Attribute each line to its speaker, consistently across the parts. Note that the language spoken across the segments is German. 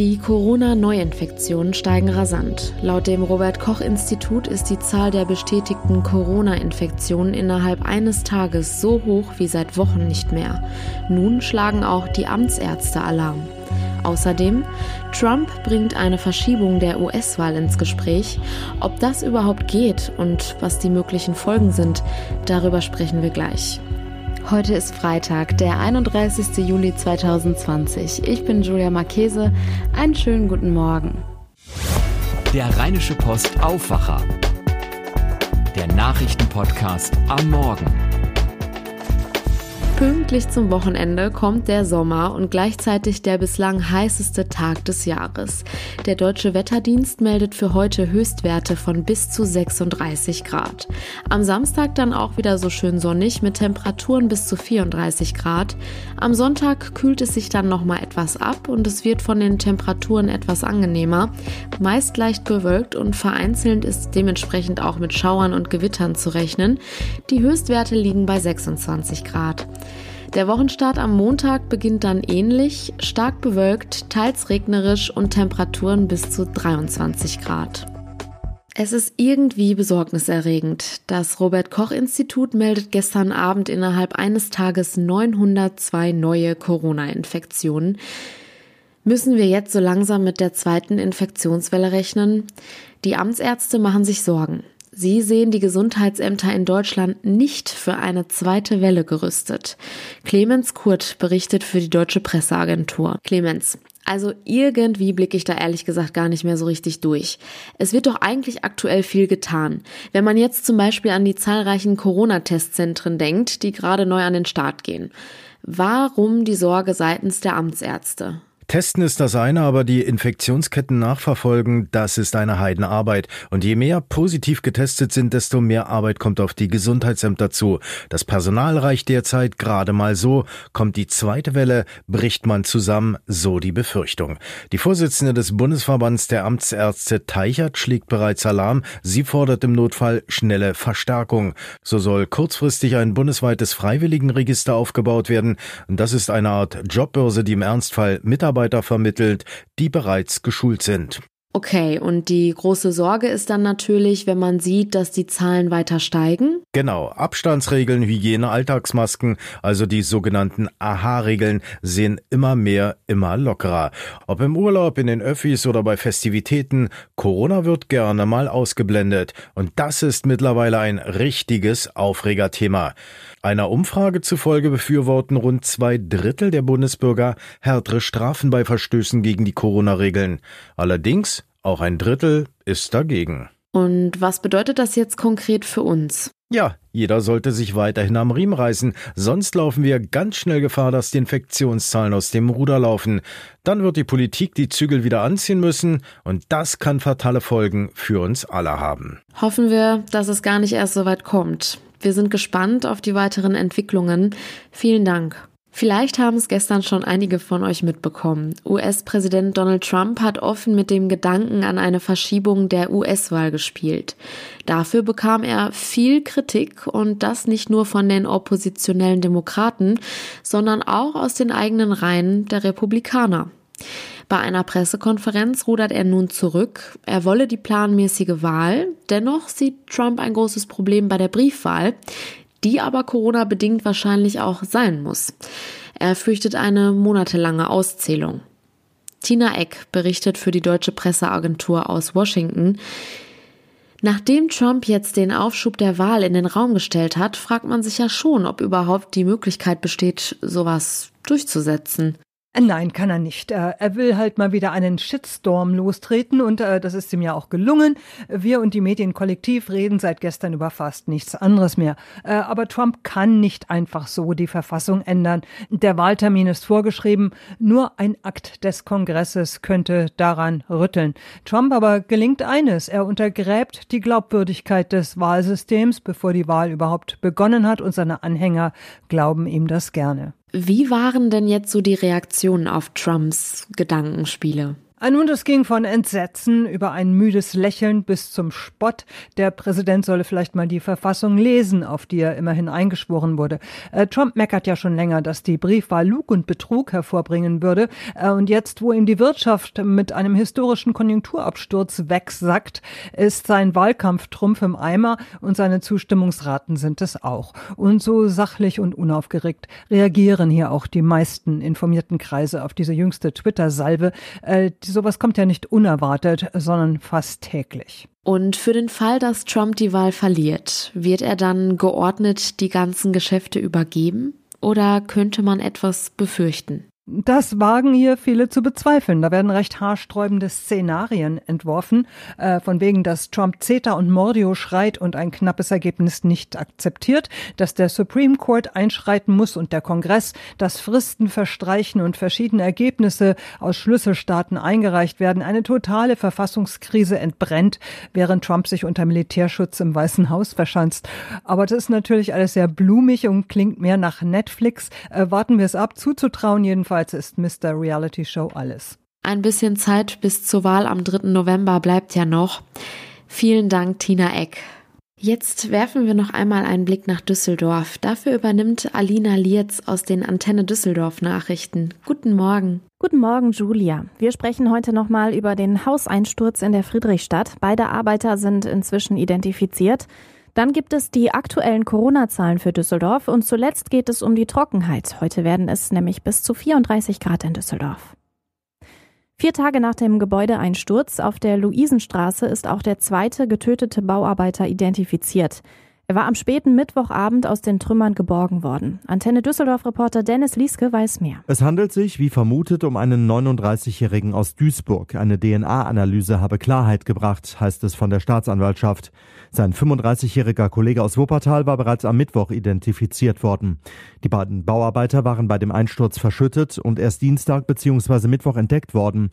Speaker 1: Die Corona-Neuinfektionen steigen rasant. Laut dem Robert Koch Institut ist die Zahl der bestätigten Corona-Infektionen innerhalb eines Tages so hoch wie seit Wochen nicht mehr. Nun schlagen auch die Amtsärzte Alarm. Außerdem, Trump bringt eine Verschiebung der US-Wahl ins Gespräch. Ob das überhaupt geht und was die möglichen Folgen sind, darüber sprechen wir gleich. Heute ist Freitag, der 31. Juli 2020. Ich bin Julia Marchese. Einen schönen guten Morgen.
Speaker 2: Der Rheinische Post Aufwacher. Der Nachrichtenpodcast am Morgen.
Speaker 1: Pünktlich zum Wochenende kommt der Sommer und gleichzeitig der bislang heißeste Tag des Jahres. Der Deutsche Wetterdienst meldet für heute Höchstwerte von bis zu 36 Grad. Am Samstag dann auch wieder so schön sonnig mit Temperaturen bis zu 34 Grad. Am Sonntag kühlt es sich dann nochmal etwas ab und es wird von den Temperaturen etwas angenehmer. Meist leicht bewölkt und vereinzelt ist dementsprechend auch mit Schauern und Gewittern zu rechnen. Die Höchstwerte liegen bei 26 Grad. Der Wochenstart am Montag beginnt dann ähnlich, stark bewölkt, teils regnerisch und Temperaturen bis zu 23 Grad. Es ist irgendwie besorgniserregend. Das Robert Koch Institut meldet gestern Abend innerhalb eines Tages 902 neue Corona-Infektionen. Müssen wir jetzt so langsam mit der zweiten Infektionswelle rechnen? Die Amtsärzte machen sich Sorgen. Sie sehen die Gesundheitsämter in Deutschland nicht für eine zweite Welle gerüstet. Clemens Kurt berichtet für die Deutsche Presseagentur. Clemens, also irgendwie blicke ich da ehrlich gesagt gar nicht mehr so richtig durch. Es wird doch eigentlich aktuell viel getan. Wenn man jetzt zum Beispiel an die zahlreichen Corona-Testzentren denkt, die gerade neu an den Start gehen. Warum die Sorge seitens der Amtsärzte?
Speaker 3: Testen ist das eine, aber die Infektionsketten nachverfolgen, das ist eine Heidenarbeit. Und je mehr positiv getestet sind, desto mehr Arbeit kommt auf die Gesundheitsämter zu. Das Personal reicht derzeit gerade mal so. Kommt die zweite Welle, bricht man zusammen, so die Befürchtung. Die Vorsitzende des Bundesverbands der Amtsärzte Teichert schlägt bereits Alarm. Sie fordert im Notfall schnelle Verstärkung. So soll kurzfristig ein bundesweites Freiwilligenregister aufgebaut werden. Das ist eine Art Jobbörse, die im Ernstfall Mitarbeiter Mitarbeiter vermittelt, die bereits geschult sind.
Speaker 1: Okay, und die große Sorge ist dann natürlich, wenn man sieht, dass die Zahlen weiter steigen?
Speaker 3: Genau, Abstandsregeln, Hygiene, Alltagsmasken, also die sogenannten AHA-Regeln, sehen immer mehr, immer lockerer. Ob im Urlaub, in den Öffis oder bei Festivitäten, Corona wird gerne mal ausgeblendet. Und das ist mittlerweile ein richtiges Aufregerthema. Einer Umfrage zufolge befürworten rund zwei Drittel der Bundesbürger härtere Strafen bei Verstößen gegen die Corona-Regeln. Allerdings auch ein Drittel ist dagegen.
Speaker 1: Und was bedeutet das jetzt konkret für uns?
Speaker 3: Ja, jeder sollte sich weiterhin am Riemen reißen, sonst laufen wir ganz schnell Gefahr, dass die Infektionszahlen aus dem Ruder laufen. Dann wird die Politik die Zügel wieder anziehen müssen und das kann fatale Folgen für uns alle haben.
Speaker 1: Hoffen wir, dass es gar nicht erst so weit kommt. Wir sind gespannt auf die weiteren Entwicklungen. Vielen Dank. Vielleicht haben es gestern schon einige von euch mitbekommen. US-Präsident Donald Trump hat offen mit dem Gedanken an eine Verschiebung der US-Wahl gespielt. Dafür bekam er viel Kritik und das nicht nur von den oppositionellen Demokraten, sondern auch aus den eigenen Reihen der Republikaner. Bei einer Pressekonferenz rudert er nun zurück. Er wolle die planmäßige Wahl. Dennoch sieht Trump ein großes Problem bei der Briefwahl die aber Corona bedingt wahrscheinlich auch sein muss. Er fürchtet eine monatelange Auszählung. Tina Eck berichtet für die deutsche Presseagentur aus Washington. Nachdem Trump jetzt den Aufschub der Wahl in den Raum gestellt hat, fragt man sich ja schon, ob überhaupt die Möglichkeit besteht, sowas durchzusetzen.
Speaker 4: Äh, nein, kann er nicht. Äh, er will halt mal wieder einen Shitstorm lostreten und äh, das ist ihm ja auch gelungen. Wir und die Medien kollektiv reden seit gestern über fast nichts anderes mehr. Aber Trump kann nicht einfach so die Verfassung ändern. Der Wahltermin ist vorgeschrieben. Nur ein Akt des Kongresses könnte daran rütteln. Trump aber gelingt eines. Er untergräbt die Glaubwürdigkeit des Wahlsystems, bevor die Wahl überhaupt begonnen hat und seine Anhänger glauben ihm das gerne.
Speaker 1: Wie waren denn jetzt so die Reaktionen auf Trumps Gedankenspiele?
Speaker 4: Nun, das ging von Entsetzen über ein müdes Lächeln bis zum Spott. Der Präsident solle vielleicht mal die Verfassung lesen, auf die er immerhin eingeschworen wurde. Äh, Trump meckert ja schon länger, dass die Briefwahl Lug und Betrug hervorbringen würde. Äh, und jetzt, wo ihm die Wirtschaft mit einem historischen Konjunkturabsturz wegsackt, ist sein Wahlkampf Trumpf im Eimer und seine Zustimmungsraten sind es auch. Und so sachlich und unaufgeregt reagieren hier auch die meisten informierten Kreise auf diese jüngste Twitter-Salve. Äh, sowas kommt ja nicht unerwartet, sondern fast täglich.
Speaker 1: Und für den Fall, dass Trump die Wahl verliert, wird er dann geordnet die ganzen Geschäfte übergeben? Oder könnte man etwas befürchten?
Speaker 4: Das wagen hier viele zu bezweifeln. Da werden recht haarsträubende Szenarien entworfen, äh, von wegen, dass Trump CETA und Mordio schreit und ein knappes Ergebnis nicht akzeptiert, dass der Supreme Court einschreiten muss und der Kongress, dass Fristen verstreichen und verschiedene Ergebnisse aus Schlüsselstaaten eingereicht werden, eine totale Verfassungskrise entbrennt, während Trump sich unter Militärschutz im Weißen Haus verschanzt. Aber das ist natürlich alles sehr blumig und klingt mehr nach Netflix. Äh, warten wir es ab, zuzutrauen jedenfalls Jedenfalls ist Mr. Reality Show alles.
Speaker 1: Ein bisschen Zeit bis zur Wahl am 3. November bleibt ja noch. Vielen Dank, Tina Eck. Jetzt werfen wir noch einmal einen Blick nach Düsseldorf. Dafür übernimmt Alina Lietz aus den Antenne Düsseldorf Nachrichten. Guten Morgen.
Speaker 5: Guten Morgen, Julia. Wir sprechen heute nochmal über den Hauseinsturz in der Friedrichstadt. Beide Arbeiter sind inzwischen identifiziert. Dann gibt es die aktuellen Corona-Zahlen für Düsseldorf und zuletzt geht es um die Trockenheit. Heute werden es nämlich bis zu 34 Grad in Düsseldorf. Vier Tage nach dem Gebäudeeinsturz auf der Luisenstraße ist auch der zweite getötete Bauarbeiter identifiziert. Er war am späten Mittwochabend aus den Trümmern geborgen worden. Antenne Düsseldorf-Reporter Dennis Lieske weiß mehr.
Speaker 6: Es handelt sich, wie vermutet, um einen 39-Jährigen aus Duisburg. Eine DNA-Analyse habe Klarheit gebracht, heißt es von der Staatsanwaltschaft. Sein 35-jähriger Kollege aus Wuppertal war bereits am Mittwoch identifiziert worden. Die beiden Bauarbeiter waren bei dem Einsturz verschüttet und erst Dienstag bzw. Mittwoch entdeckt worden.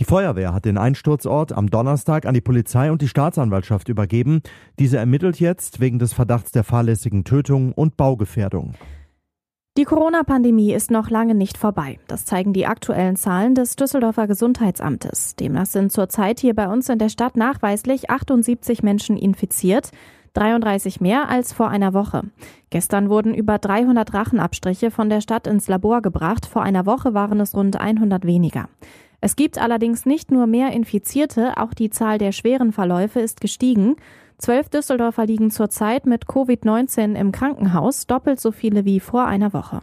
Speaker 6: Die Feuerwehr hat den Einsturzort am Donnerstag an die Polizei und die Staatsanwaltschaft übergeben. Diese ermittelt jetzt wegen des Verdachts der fahrlässigen Tötung und Baugefährdung.
Speaker 5: Die Corona-Pandemie ist noch lange nicht vorbei. Das zeigen die aktuellen Zahlen des Düsseldorfer Gesundheitsamtes. Demnach sind zurzeit hier bei uns in der Stadt nachweislich 78 Menschen infiziert. 33 mehr als vor einer Woche. Gestern wurden über 300 Rachenabstriche von der Stadt ins Labor gebracht. Vor einer Woche waren es rund 100 weniger. Es gibt allerdings nicht nur mehr Infizierte, auch die Zahl der schweren Verläufe ist gestiegen. Zwölf Düsseldorfer liegen zurzeit mit Covid-19 im Krankenhaus, doppelt so viele wie vor einer Woche.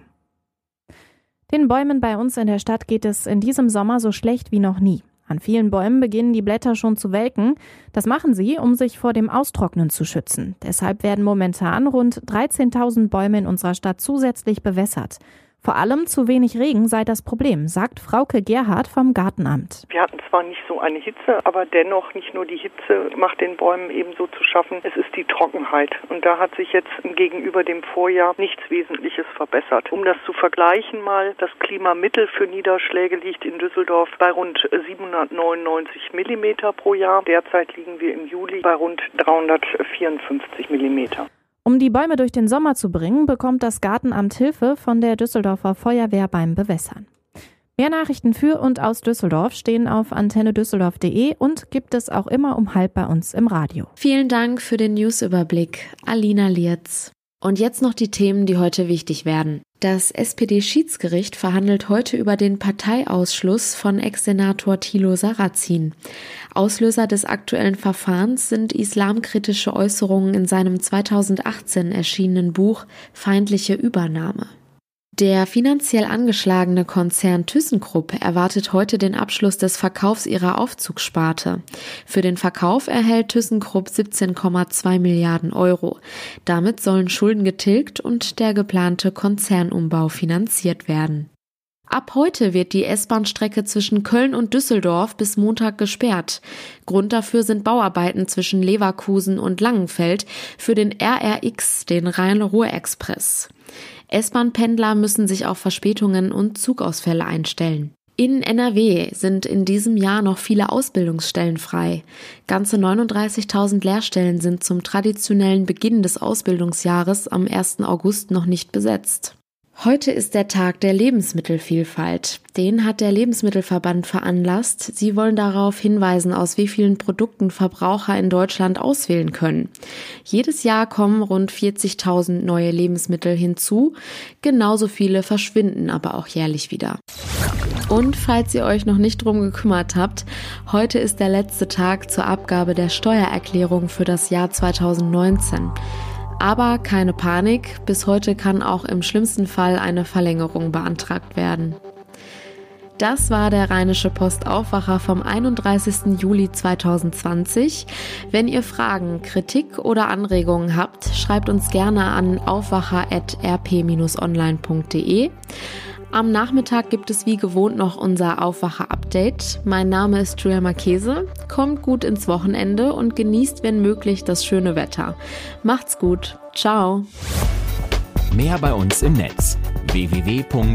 Speaker 5: Den Bäumen bei uns in der Stadt geht es in diesem Sommer so schlecht wie noch nie. An vielen Bäumen beginnen die Blätter schon zu welken. Das machen sie, um sich vor dem Austrocknen zu schützen. Deshalb werden momentan rund 13.000 Bäume in unserer Stadt zusätzlich bewässert. Vor allem zu wenig Regen sei das Problem, sagt Frauke Gerhard vom Gartenamt.
Speaker 7: Wir hatten zwar nicht so eine Hitze, aber dennoch nicht nur die Hitze macht den Bäumen ebenso zu schaffen, es ist die Trockenheit. Und da hat sich jetzt gegenüber dem Vorjahr nichts Wesentliches verbessert. Um das zu vergleichen mal, das Klimamittel für Niederschläge liegt in Düsseldorf bei rund 799 Millimeter pro Jahr. Derzeit liegen wir im Juli bei rund 354 Millimeter.
Speaker 5: Um die Bäume durch den Sommer zu bringen, bekommt das Gartenamt Hilfe von der Düsseldorfer Feuerwehr beim Bewässern. Mehr Nachrichten für und aus Düsseldorf stehen auf antennedüsseldorf.de und gibt es auch immer um halb bei uns im Radio.
Speaker 1: Vielen Dank für den Newsüberblick, Alina Lietz. Und jetzt noch die Themen, die heute wichtig werden. Das SPD-Schiedsgericht verhandelt heute über den Parteiausschluss von Ex-Senator Thilo Sarrazin. Auslöser des aktuellen Verfahrens sind islamkritische Äußerungen in seinem 2018 erschienenen Buch Feindliche Übernahme. Der finanziell angeschlagene Konzern ThyssenKrupp erwartet heute den Abschluss des Verkaufs ihrer Aufzugssparte. Für den Verkauf erhält ThyssenKrupp 17,2 Milliarden Euro. Damit sollen Schulden getilgt und der geplante Konzernumbau finanziert werden. Ab heute wird die S-Bahn-Strecke zwischen Köln und Düsseldorf bis Montag gesperrt. Grund dafür sind Bauarbeiten zwischen Leverkusen und Langenfeld für den RRX, den Rhein-Ruhr-Express. S-Bahn-Pendler müssen sich auf Verspätungen und Zugausfälle einstellen. In NRW sind in diesem Jahr noch viele Ausbildungsstellen frei. Ganze 39.000 Lehrstellen sind zum traditionellen Beginn des Ausbildungsjahres am 1. August noch nicht besetzt. Heute ist der Tag der Lebensmittelvielfalt. Den hat der Lebensmittelverband veranlasst. Sie wollen darauf hinweisen, aus wie vielen Produkten Verbraucher in Deutschland auswählen können. Jedes Jahr kommen rund 40.000 neue Lebensmittel hinzu. Genauso viele verschwinden aber auch jährlich wieder. Und falls ihr euch noch nicht drum gekümmert habt, heute ist der letzte Tag zur Abgabe der Steuererklärung für das Jahr 2019. Aber keine Panik, bis heute kann auch im schlimmsten Fall eine Verlängerung beantragt werden. Das war der Rheinische Post Aufwacher vom 31. Juli 2020. Wenn ihr Fragen, Kritik oder Anregungen habt, schreibt uns gerne an aufwacher.rp-online.de. Am Nachmittag gibt es wie gewohnt noch unser Aufwacher-Update. Mein Name ist Julia Marchese. Kommt gut ins Wochenende und genießt, wenn möglich, das schöne Wetter. Macht's gut. Ciao.
Speaker 2: Mehr bei uns im Netz www.rp-online.de